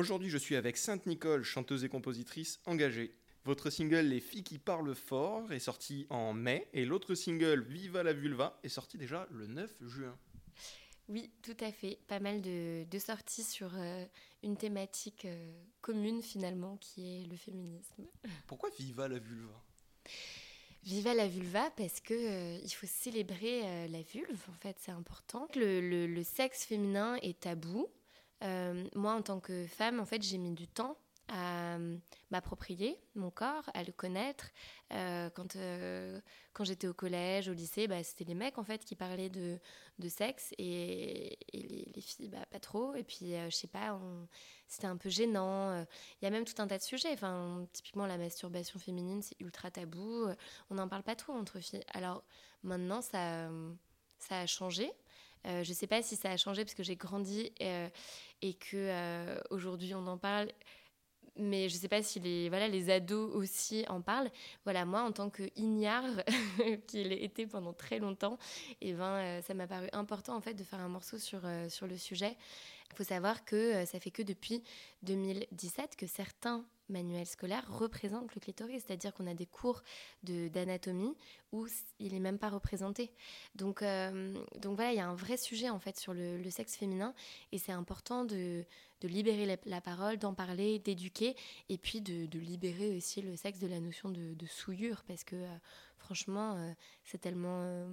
Aujourd'hui, je suis avec Sainte Nicole, chanteuse et compositrice engagée. Votre single Les filles qui parlent fort est sorti en mai et l'autre single Viva la vulva est sorti déjà le 9 juin. Oui, tout à fait. Pas mal de, sorties sur euh, une thématique euh, commune finalement qui est le féminisme. Pourquoi Viva la vulva? Viva la vulva parce que euh, il faut célébrer la vulve en fait c'est important. le, sexe féminin est tabou moi, en tant que femme, en fait, j'ai mis du temps à euh, m'approprier mon corps, à le connaître. Euh, quand quand j'étais au collège, au lycée, bah, c'était les mecs en fait qui parlaient de, de sexe et, les, filles bah, pas trop. Et puis je sais pas, c'était un peu gênant. Il y a même tout un tas de sujets. Enfin, typiquement la masturbation féminine, c'est ultra tabou. On n'en parle pas trop entre filles. Alors maintenant, ça ça a changé. Euh, je ne sais pas si ça a changé parce que j'ai grandi euh, et que euh, aujourd'hui on en parle. Mais je ne sais pas si les, voilà, les ados aussi en parlent. Voilà, moi, en tant que ignare, qui l'ai été pendant très longtemps, et ben, ça m'a paru important en fait, de faire un morceau sur, sur le sujet. Il faut savoir que ça fait que depuis 2017 que certains manuel scolaire représente le clitoris, c'est-à-dire qu'on a des cours d'anatomie où il n'est même pas représenté. Donc, euh, donc voilà, il y a un vrai sujet en fait sur le, sexe féminin et c'est important de, de, libérer la, parole, d'en parler, d'éduquer et puis de, de, libérer aussi le sexe de la notion de, souillure parce que euh, franchement, euh, c'est tellement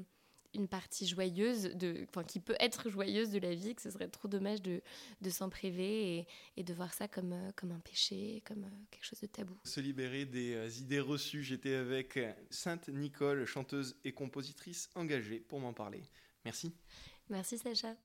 une partie joyeuse, de, enfin, qui peut être joyeuse de la vie, que ce serait trop dommage de, de s'en priver et, et, de voir ça comme, euh, comme un péché, comme euh, quelque chose de tabou. Se libérer des euh, idées reçues, j'étais avec Sainte Nicole, chanteuse et compositrice engagée pour m'en parler. Merci. Merci Sacha.